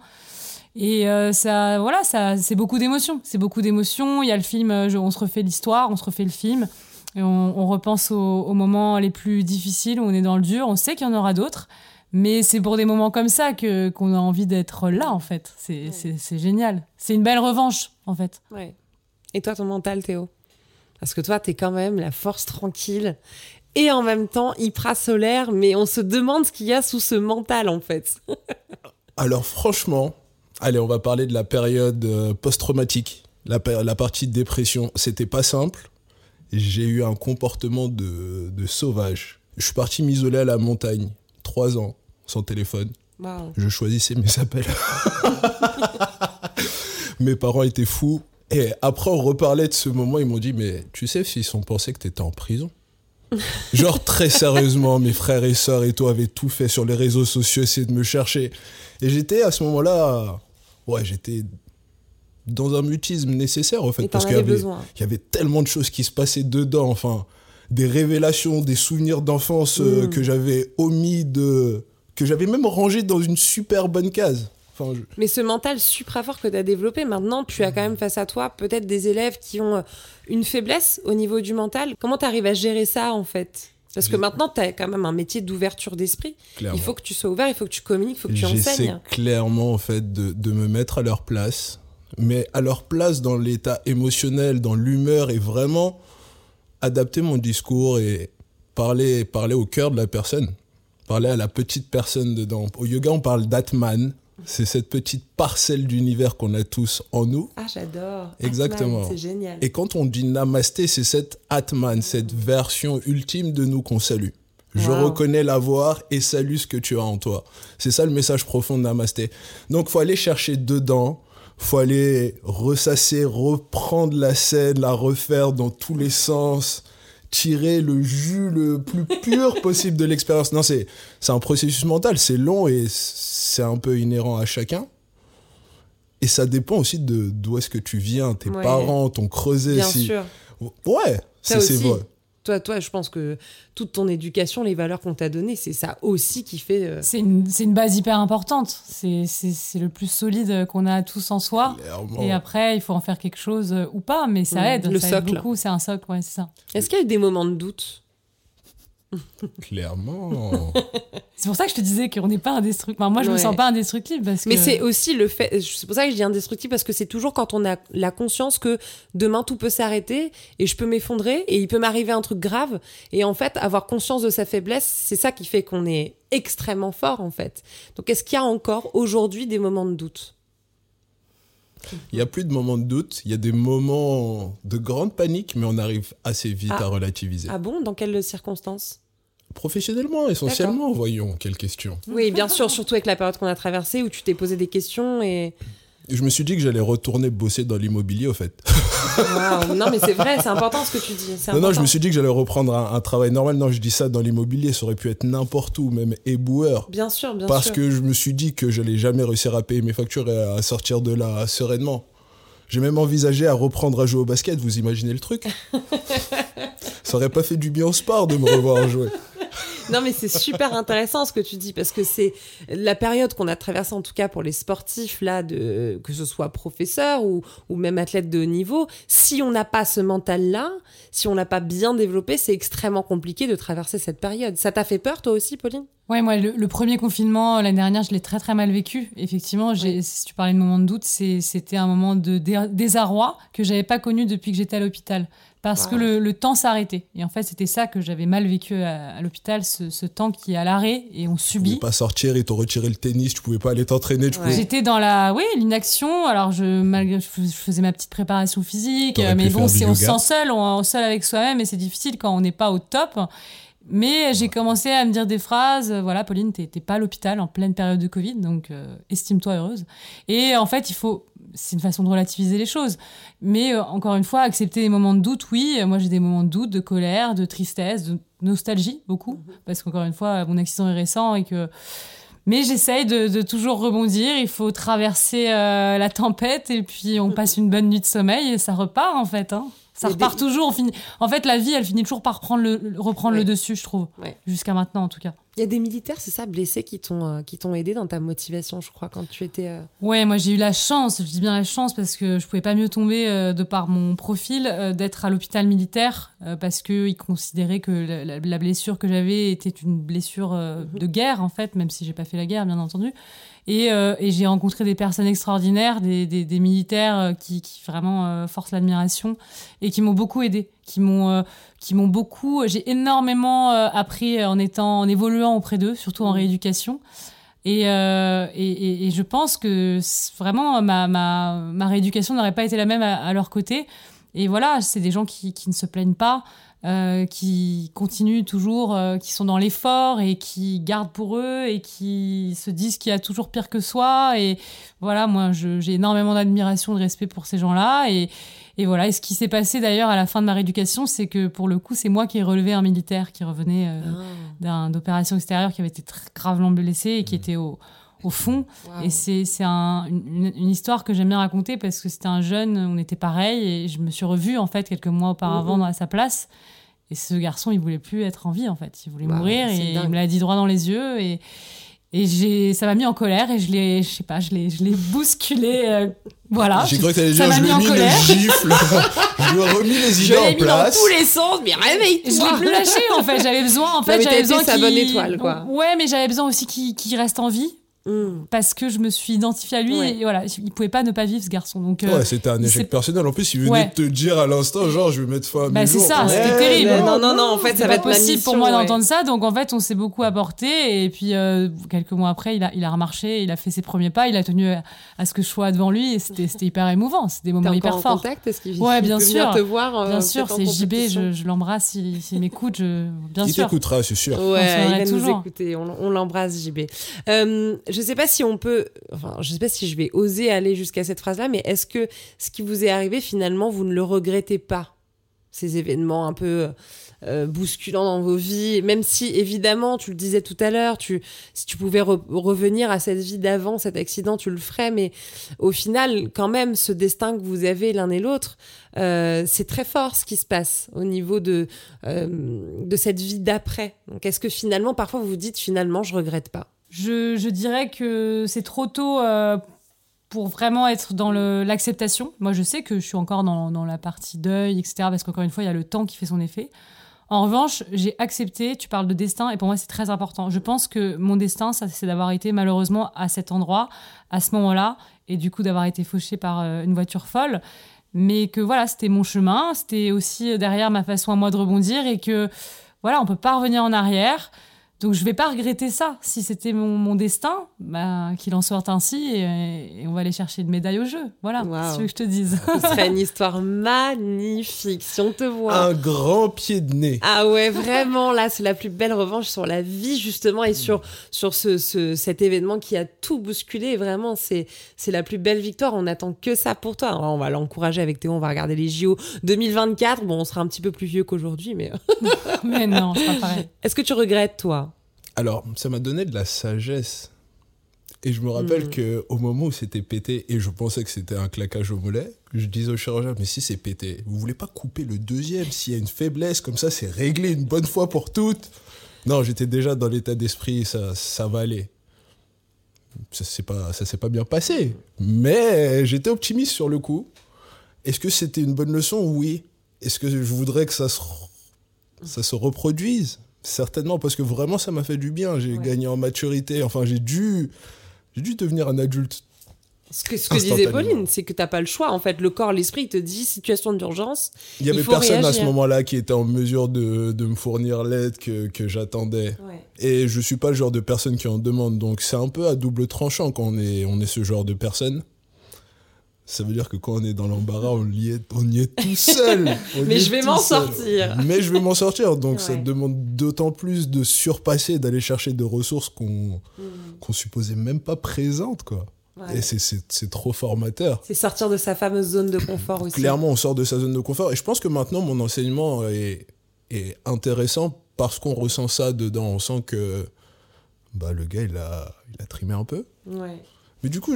[SPEAKER 4] Et ça, voilà, ça, c'est beaucoup d'émotions. C'est beaucoup d'émotions. Il y a le film, on se refait l'histoire, on se refait le film. Et on, on repense aux, aux, moments les plus difficiles où on est dans le dur. On sait qu'il y en aura d'autres. Mais c'est pour des moments comme ça que qu'on a envie d'être là, en fait. C'est ouais. génial. C'est une belle revanche, en fait.
[SPEAKER 2] Ouais. Et toi, ton mental, Théo? Parce que toi, t'es quand même la force tranquille et en même temps hyper solaire, mais on se demande ce qu'il y a sous ce mental, en fait.
[SPEAKER 3] Alors, franchement, allez, on va parler de la période euh, post-traumatique. La, la partie de dépression, c'était pas simple. J'ai eu un comportement de, de sauvage. Je suis parti m'isoler à la montagne, trois ans sans téléphone.
[SPEAKER 2] Wow.
[SPEAKER 3] Je choisissais mes appels. mes parents étaient fous. Et après, on reparlait de ce moment. Ils m'ont dit Mais tu sais, s'ils ont pensé que tu étais en prison? Genre, très sérieusement, mes frères et sœurs et toi avaient tout fait sur les réseaux sociaux, essayer de me chercher. Et j'étais à ce moment-là. Ouais, j'étais dans un mutisme nécessaire, en fait.
[SPEAKER 2] parce qu'il y,
[SPEAKER 3] y avait tellement de choses qui se passaient dedans. Enfin, des révélations, des souvenirs d'enfance mmh. euh, que j'avais omis de que j'avais même rangé dans une super bonne case.
[SPEAKER 2] Enfin, je... Mais ce mental supra fort que tu as développé, maintenant, tu as quand même face à toi peut-être des élèves qui ont une faiblesse au niveau du mental. Comment tu arrives à gérer ça, en fait? Parce que maintenant, tu as quand même un métier d'ouverture d'esprit. Il faut que tu sois ouvert, il faut que tu communiques, il faut que tu enseignes.
[SPEAKER 3] J'essaie clairement, en fait, de, de, me mettre à leur place. Mais à leur place dans l'état émotionnel, dans l'humeur, et vraiment adapter mon discours et parler, parler au cœur de la personne parler à la petite personne dedans. Au yoga, on parle d'Atman. C'est cette petite parcelle d'univers qu'on a tous en nous.
[SPEAKER 2] Ah, j'adore.
[SPEAKER 3] Exactement.
[SPEAKER 2] C'est génial.
[SPEAKER 3] Et quand on dit namasté, c'est cette Atman, cette version ultime de nous qu'on salue. Je wow. reconnais l'avoir et salue ce que tu as en toi. C'est ça le message profond de Namasté. Donc, faut aller chercher dedans, faut aller ressasser, reprendre la scène, la refaire dans tous les sens, tirer le jus le plus pur possible de l'expérience. Non, c'est un processus mental, c'est long et c'est un peu inhérent à chacun. Et ça dépend aussi de d'où est-ce que tu viens, tes ouais. parents, ton creuset.
[SPEAKER 2] Bien
[SPEAKER 3] si...
[SPEAKER 2] sûr.
[SPEAKER 3] Ouais, c'est vrai.
[SPEAKER 2] Toi, toi, je pense que toute ton éducation, les valeurs qu'on t'a données, c'est ça aussi qui fait. Euh...
[SPEAKER 4] C'est une, une, base hyper importante. C'est le plus solide qu'on a tous en soi.
[SPEAKER 3] Clairement.
[SPEAKER 4] Et après, il faut en faire quelque chose ou pas, mais ça
[SPEAKER 2] Mmh,
[SPEAKER 4] aide.
[SPEAKER 2] le
[SPEAKER 4] ça
[SPEAKER 2] socle.
[SPEAKER 4] aide beaucoup. C'est un socle, ouais, c'est ça.
[SPEAKER 2] Est-ce qu'il y a eu des moments de doute?
[SPEAKER 3] Clairement.
[SPEAKER 4] c'est pour ça que je te disais qu'on n'est pas indestructible. Enfin, moi, je
[SPEAKER 2] Ouais.
[SPEAKER 4] me sens pas indestructible parce que.
[SPEAKER 2] Mais c'est aussi le fait. C'est pour ça que je dis indestructible parce que c'est toujours quand on a la conscience que demain tout peut s'arrêter et je peux m'effondrer et il peut m'arriver un truc grave. Et en fait, avoir conscience de sa faiblesse, c'est ça qui fait qu'on est extrêmement fort en fait. Donc, est-ce qu'il y a encore aujourd'hui des moments de doute?
[SPEAKER 3] Il n'y a plus de moments de doute, il y a des moments de grande panique, mais on arrive assez vite
[SPEAKER 2] Ah.
[SPEAKER 3] à relativiser.
[SPEAKER 2] Ah bon? Dans quelles circonstances?
[SPEAKER 3] Professionnellement, essentiellement, voyons, quelle question.
[SPEAKER 2] Oui, bien sûr, surtout avec la période qu'on a traversée où tu t'es posé des questions et.
[SPEAKER 3] Je me suis dit que j'allais retourner bosser dans l'immobilier, au fait.
[SPEAKER 2] Non, mais c'est vrai, c'est important ce que tu dis.
[SPEAKER 3] Non, non, je me suis dit que j'allais reprendre un, un travail normal. Non, je dis ça dans l'immobilier, ça aurait pu être n'importe où, même éboueur.
[SPEAKER 2] Bien sûr, bien
[SPEAKER 3] Parce
[SPEAKER 2] sûr.
[SPEAKER 3] que je me suis dit que j'allais jamais réussir à payer mes factures et à sortir de là sereinement. J'ai même envisagé à reprendre à jouer au basket, vous imaginez le truc Ça aurait pas fait du bien au sport de me revoir jouer.
[SPEAKER 2] Non, mais c'est super intéressant ce que tu dis parce que c'est la période qu'on a traversée, en tout cas pour les sportifs, là, de, que ce soit professeur ou, ou même athlète de haut niveau. Si on n'a pas ce mental-là, si on l'a pas bien développé, c'est extrêmement compliqué de traverser cette période. Ça t'a fait peur, toi aussi, Pauline?
[SPEAKER 4] Ouais, moi, le, le premier confinement l'année dernière, je l'ai très très mal vécu. Effectivement, si tu parlais de moment de doute, c'était un moment de dé- désarroi que j'avais pas connu depuis que j'étais à l'hôpital. Parce que le, le temps s'arrêtait. Et en fait, c'était ça que j'avais mal vécu à, à l'hôpital, ce, ce temps qui est à l'arrêt et on
[SPEAKER 3] Tu pouvais
[SPEAKER 4] subit.
[SPEAKER 3] pas sortir, ils t'ont retiré le tennis, tu pouvais pas aller t'entraîner, tu
[SPEAKER 2] Ouais.
[SPEAKER 3] pouvais...
[SPEAKER 4] J'étais dans la, oui, l'inaction. Alors, je, malgré, je fais- je faisais ma petite préparation physique, mais bon, on se sent seul, on est seul avec soi-même et c'est difficile quand on n'est pas au top. Mais j'ai commencé à me dire des phrases. Voilà, Pauline, t'es, t'es pas à l'hôpital en pleine période de Covid, donc euh, estime-toi heureuse. Et en fait, il faut, c'est une façon de relativiser les choses. Mais euh, encore une fois, accepter les moments de doute, oui. Moi, j'ai des moments de doute, de colère, de tristesse, de nostalgie, beaucoup. Parce qu'encore une fois, mon accident est récent et que. Mais j'essaye de, de toujours rebondir. Il faut traverser euh, la tempête et puis on passe une bonne nuit de sommeil et ça repart en fait. hein. Ça repart
[SPEAKER 2] des-
[SPEAKER 4] toujours. on finit... En fait, la vie, elle finit toujours par prendre le, le- reprendre
[SPEAKER 2] Ouais.
[SPEAKER 4] le dessus, je trouve.
[SPEAKER 2] Ouais.
[SPEAKER 4] Jusqu'à maintenant, en tout cas.
[SPEAKER 2] Il y a des militaires, c'est ça, blessés, qui t'ont euh, qui t'ont aidé dans ta motivation, je crois, quand tu étais. euh,
[SPEAKER 4] Ouais, moi j'ai eu la chance, je dis bien la chance parce que je pouvais pas mieux tomber euh, de par mon profil euh, d'être à l'hôpital militaire euh, parce que ils considéraient que la, la- la blessure que j'avais était une blessure euh, de guerre en fait, même si j'ai pas fait la guerre bien entendu. Et, euh, et j'ai rencontré des personnes extraordinaires, des, des, des militaires euh, qui, qui vraiment euh, forcent l'admiration et qui m'ont beaucoup aidé, qui m'ont euh, qui m'ont beaucoup. J'ai énormément appris en étant en évoluant auprès d'eux, surtout en rééducation. Et, et, et- et je pense que vraiment ma, ma, ma rééducation n'aurait pas été la même à, à leur côté. Et voilà, c'est des gens qui, qui ne se plaignent pas, euh, qui continuent toujours, euh, qui sont dans l'effort et qui gardent pour eux et qui se disent qu'il y a toujours pire que soi. Et voilà, moi, j'ai énormément d'admiration, de respect pour ces gens-là. Et, et voilà, et ce qui s'est passé d'ailleurs à la fin de ma rééducation, c'est que pour le coup, c'est moi qui ai relevé un militaire qui revenait euh, d'un d'opération extérieure qui avait été très gravement blessé et qui était au, au fond. Et c'est c'est un- une, une histoire que j'aime bien raconter parce que c'était un jeune, on était pareil et je me suis revue en fait quelques mois auparavant dans- à sa place. Et ce garçon, il voulait plus être en vie en fait, il voulait
[SPEAKER 2] Waouh,
[SPEAKER 4] mourir et
[SPEAKER 2] dingue.
[SPEAKER 4] il me l'a dit droit dans les yeux et et j'ai ça m'a mis en colère et je l'ai je sais pas, je l'ai je l'ai bousculé euh, voilà.
[SPEAKER 3] J'ai cru que t'allais dire,
[SPEAKER 4] m'a
[SPEAKER 3] je
[SPEAKER 4] mis
[SPEAKER 3] lui ai
[SPEAKER 4] en
[SPEAKER 3] mis les
[SPEAKER 4] colère.
[SPEAKER 3] gifles, je lui ai remis les idées en
[SPEAKER 2] mis dans
[SPEAKER 3] place.
[SPEAKER 2] tous les sens, mais
[SPEAKER 4] Et Je
[SPEAKER 2] réveille-toi
[SPEAKER 4] l'ai plus lâché en fait, j'avais besoin en fait, j'avais besoin
[SPEAKER 2] sa bonne étoile, quoi.
[SPEAKER 4] Ouais, mais j'avais besoin aussi qu'il qu'il reste en vie
[SPEAKER 2] Hum.
[SPEAKER 4] parce que je me suis identifiée à lui
[SPEAKER 2] Ouais.
[SPEAKER 4] et voilà, il pouvait pas ne pas vivre ce garçon. Donc euh,
[SPEAKER 3] c'était un échec personnel. En plus, il venait
[SPEAKER 4] Ouais.
[SPEAKER 3] de te dire à l'instant, genre, je vais mettre fin à
[SPEAKER 4] Bah, c'est ça, c'était
[SPEAKER 3] Ouais,
[SPEAKER 4] terrible.
[SPEAKER 2] non, non, non, en fait,
[SPEAKER 4] C'était
[SPEAKER 2] ça va être ma
[SPEAKER 4] possible pour moi
[SPEAKER 2] ouais.
[SPEAKER 4] d'entendre ça. Donc en fait, on s'est beaucoup apporté. Et puis euh, quelques mois après, il a, il a remarché, il a fait ses premiers pas, il a tenu à, à ce que je sois devant lui. Et c'était c'était hyper émouvant. C'était des moments hyper
[SPEAKER 2] en
[SPEAKER 4] forts.
[SPEAKER 2] contact Est-ce qu'il
[SPEAKER 4] Ouais,
[SPEAKER 2] il
[SPEAKER 4] bien sûr.
[SPEAKER 2] te voir euh,
[SPEAKER 4] Bien sûr, c'est JB, je, je l'embrasse s'il m'écoute. Je... Bien
[SPEAKER 3] Il
[SPEAKER 4] sûr.
[SPEAKER 3] t'écoutera, c'est sûr.
[SPEAKER 2] Ouais, il va nous
[SPEAKER 4] toujours.
[SPEAKER 2] écouter. On l'embrasse, JB. Euh, je sais pas si on peut. Enfin, je sais pas si je vais oser aller jusqu'à cette phrase-là, mais est-ce que ce qui vous est arrivé, finalement, vous ne le regrettez pas? Ces événements un peu euh, bousculants dans vos vies, même si, évidemment, tu le disais tout à l'heure, si tu pouvais re- revenir à cette vie d'avant, cet accident, tu le ferais, mais au final, quand même, ce destin que vous avez l'un et l'autre, euh, c'est très fort ce qui se passe au niveau de, euh, de cette vie d'après. Donc, est-ce que finalement, parfois, vous vous dites, finalement, je regrette pas?
[SPEAKER 4] Je, je dirais que c'est trop tôt euh, pour vraiment être dans l'acceptation. Moi, je sais que je suis encore dans, dans la partie deuil, etc. Parce qu'encore une fois, il y a le temps qui fait son effet. En revanche, j'ai accepté, tu parles de destin, et pour moi, c'est très important. Je pense que mon destin, ça, c'est d'avoir été malheureusement à cet endroit, à ce moment-là, et du coup d'avoir été fauché par euh, une voiture folle. Mais que voilà, c'était mon chemin, c'était aussi derrière ma façon à moi de rebondir, et que voilà, on peut pas revenir en arrière. Donc je vais pas regretter ça. Si c'était mon, mon destin, bah, qu'il en sorte ainsi et, et on va aller chercher une médaille au jeu. Voilà, c'est ce que je te dise.
[SPEAKER 2] Ce serait une histoire magnifique si on te voit.
[SPEAKER 3] Un grand pied de nez.
[SPEAKER 2] Ah ouais, vraiment, là, c'est la plus belle revanche sur la vie, justement, et sur, sur ce, ce- cet événement qui a tout bousculé. Vraiment, c'est, c'est la plus belle victoire. On n'attend que ça pour toi. Alors, on va l'encourager avec Théo, on va regarder les JO 2024. Bon, on sera un petit peu plus vieux qu'aujourd'hui, mais
[SPEAKER 4] Mais non, c'est pas pareil.
[SPEAKER 2] est-ce que tu regrettes, toi
[SPEAKER 3] Alors, ça m'a donné de la sagesse. Et je me rappelle
[SPEAKER 2] Mm.
[SPEAKER 3] que au moment où c'était pété, et je pensais que c'était un claquage au mollet, je disais au chirurgien, mais si c'est pété, vous voulez pas couper le deuxième? S'il y a une faiblesse, comme ça, c'est réglé une bonne fois pour toutes. Non, j'étais déjà dans l'état d'esprit, ça, ça va aller. Ça s'est pas, ça s'est pas bien passé. Mais j'étais optimiste sur le coup. Est-ce que c'était une bonne leçon? Oui. Est-ce que je voudrais que ça se, ça se reproduise? Certainement, parce que vraiment, ça m'a fait du bien. J'ai
[SPEAKER 2] Ouais.
[SPEAKER 3] gagné en maturité. Enfin, j'ai dû, j'ai dû devenir un adulte
[SPEAKER 2] Ce que, ce que disait Pauline, c'est que t'as pas le choix. En fait, le corps, l'esprit, il te dit situation d'urgence.
[SPEAKER 3] Il y avait
[SPEAKER 2] faut
[SPEAKER 3] personne à ce moment-là qui était en mesure de, de me fournir l'aide que, que j'attendais.
[SPEAKER 2] Ouais.
[SPEAKER 3] Et je suis pas le genre de personne qui en demande, donc c'est un peu à double tranchant quand on est, on est ce genre de personne. Ça veut dire que quand on est dans l'embarras, on y est, on y est tout seul.
[SPEAKER 2] Mais je vais m'en sortir.
[SPEAKER 3] Mais je vais m'en sortir. Donc ça demande d'autant plus de surpasser, d'aller chercher des ressources qu'on qu'on supposait même pas présentes. Quoi.
[SPEAKER 2] Ouais.
[SPEAKER 3] Et c'est- trop formateur.
[SPEAKER 2] C'est sortir de sa fameuse zone de confort aussi.
[SPEAKER 3] Clairement, on sort de sa zone de confort. Et je pense que maintenant, mon enseignement est, est intéressant parce qu'on ressent ça dedans. On sent que bah, le gars, il a, il a trimé un peu.
[SPEAKER 2] Ouais.
[SPEAKER 3] Mais du coup,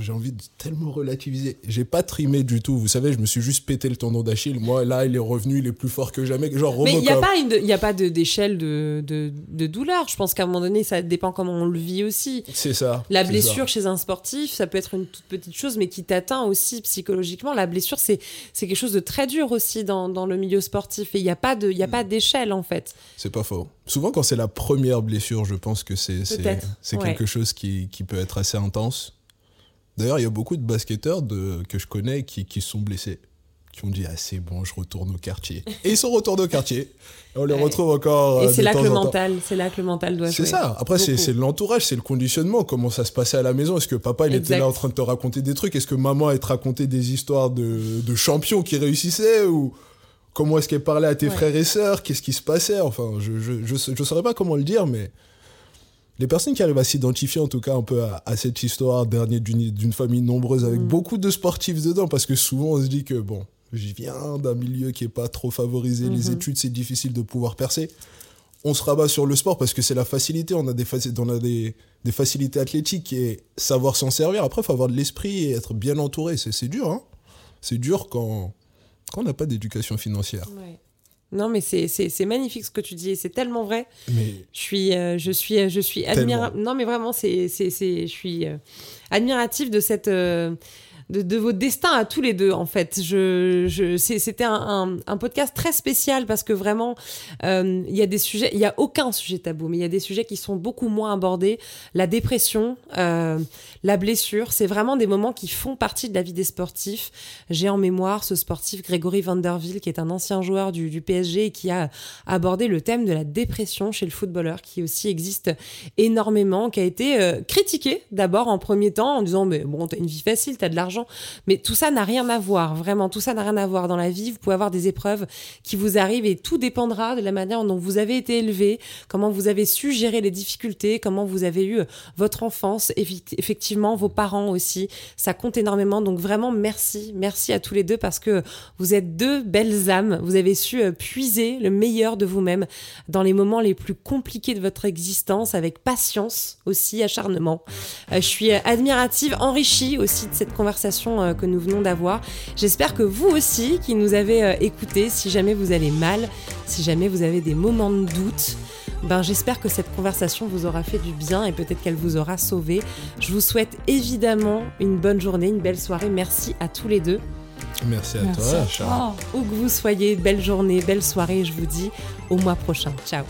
[SPEAKER 3] j'ai envie de tellement relativiser. J'ai pas trimé du tout. Vous savez, je me suis juste pété le tendon d'Achille. Moi, là, il est revenu, il est plus fort que jamais. Genre,
[SPEAKER 2] Mais il n'y a
[SPEAKER 3] Robocop.
[SPEAKER 2] pas, de- d'échelle de, de, de douleur. Je pense qu'à un moment donné, ça dépend comment on le vit aussi.
[SPEAKER 3] C'est ça.
[SPEAKER 2] La blessure
[SPEAKER 3] ça.
[SPEAKER 2] chez un sportif, ça peut être une toute petite chose, mais qui t'atteint aussi psychologiquement. La blessure, c'est quelque chose de très dur aussi dans, dans le milieu sportif. Et il n'y a pas pas d'échelle, en fait.
[SPEAKER 3] C'est pas faux. Souvent, quand c'est la première blessure, je pense que c'est
[SPEAKER 2] ouais.
[SPEAKER 3] quelque chose qui, qui peut être assez intense. D'ailleurs, il y a beaucoup de basketteurs de, que je connais qui, qui sont blessés, qui ont dit Ah, c'est bon, je retourne au quartier. Et ils sont retournés au quartier. Et on les
[SPEAKER 2] Ouais.
[SPEAKER 3] retrouve encore.
[SPEAKER 2] Et
[SPEAKER 3] euh,
[SPEAKER 2] c'est là que le mental, c'est là que le mental doit
[SPEAKER 3] C'est ça. Après, c'est l'entourage, c'est le conditionnement. Comment ça se passait à la maison? Est-ce que papa, il était là en train de te raconter des trucs? Est-ce que maman, elle te racontait des histoires de, de champions qui réussissaient? Ou comment est-ce qu'elle parlait à tes
[SPEAKER 2] Ouais.
[SPEAKER 3] frères et sœurs? Qu'est-ce qui se passait? Enfin, je, je, je, je saurais pas comment le dire, mais les personnes qui arrivent à s'identifier, en tout cas, un peu à, à cette histoire dernier d'une famille nombreuse avec
[SPEAKER 2] Mm.
[SPEAKER 3] beaucoup de sportifs dedans, parce que souvent, on se dit que, bon, je viens d'un milieu qui est pas trop favorisé, les
[SPEAKER 2] Mhm.
[SPEAKER 3] études, c'est difficile de pouvoir percer on se rabat sur le sport parce que c'est la facilité. On a des, faci- on a des, des facilités athlétiques et savoir s'en servir. Après, il faut avoir de l'esprit et être bien entouré. C'est c'est dur, hein. C'est dur quand, quand on n'a pas d'éducation financière.
[SPEAKER 2] Ouais. Non, mais c'est- magnifique ce que tu dis et c'est tellement vrai.
[SPEAKER 3] Mais
[SPEAKER 2] Je suis, euh, je suis, je suis admirative. Non, mais vraiment, c'est, je suis euh, admirative de cette, euh, de, de votre destin à tous les deux, en fait. Je, je, c'était un, un, un podcast très spécial parce que vraiment, euh, il y a des sujets, il y a aucun sujet tabou, mais il y a des sujets qui sont beaucoup moins abordés. La dépression, euh, la blessure, c'est vraiment des moments qui font partie de la vie des sportifs. J'ai en mémoire ce sportif Grégory Vanderville, qui est un ancien joueur du, PSG et qui a abordé le thème de la dépression chez le footballeur, qui aussi existe énormément, qui a été euh, critiqué d'abord en premier temps en disant mais bon t'as une vie facile, t'as de l'argent, mais tout ça n'a rien à voir, vraiment tout ça n'a rien à voir dans la vie. Vous pouvez avoir des épreuves qui vous arrivent et tout dépendra de la manière dont vous avez été élevé, comment vous avez su gérer les difficultés, comment vous avez eu euh, votre enfance, effi- vos parents aussi, ça compte énormément. Donc vraiment merci, merci à tous les deux parce que vous êtes deux belles âmes. Vous avez su euh, puiser le meilleur de vous-même dans les moments les plus compliqués de votre existence avec patience aussi, acharnement. Euh, je suis euh, admirative, enrichie aussi de cette conversation que nous venons d'avoir. J'espère que vous aussi qui nous avez écoutés, si jamais vous allez mal, si jamais vous avez des moments de doute, ben, j'espère que cette conversation vous aura fait du bien et peut-être qu'elle vous aura sauvé. Je vous souhaite évidemment une bonne journée, une belle soirée. Merci à tous les deux.
[SPEAKER 3] merci à
[SPEAKER 4] Merci
[SPEAKER 3] toi,
[SPEAKER 4] à
[SPEAKER 3] Charles.
[SPEAKER 4] toi.
[SPEAKER 2] Où que vous soyez, belle journée, belle soirée. Je vous dis au mois prochain. Ciao.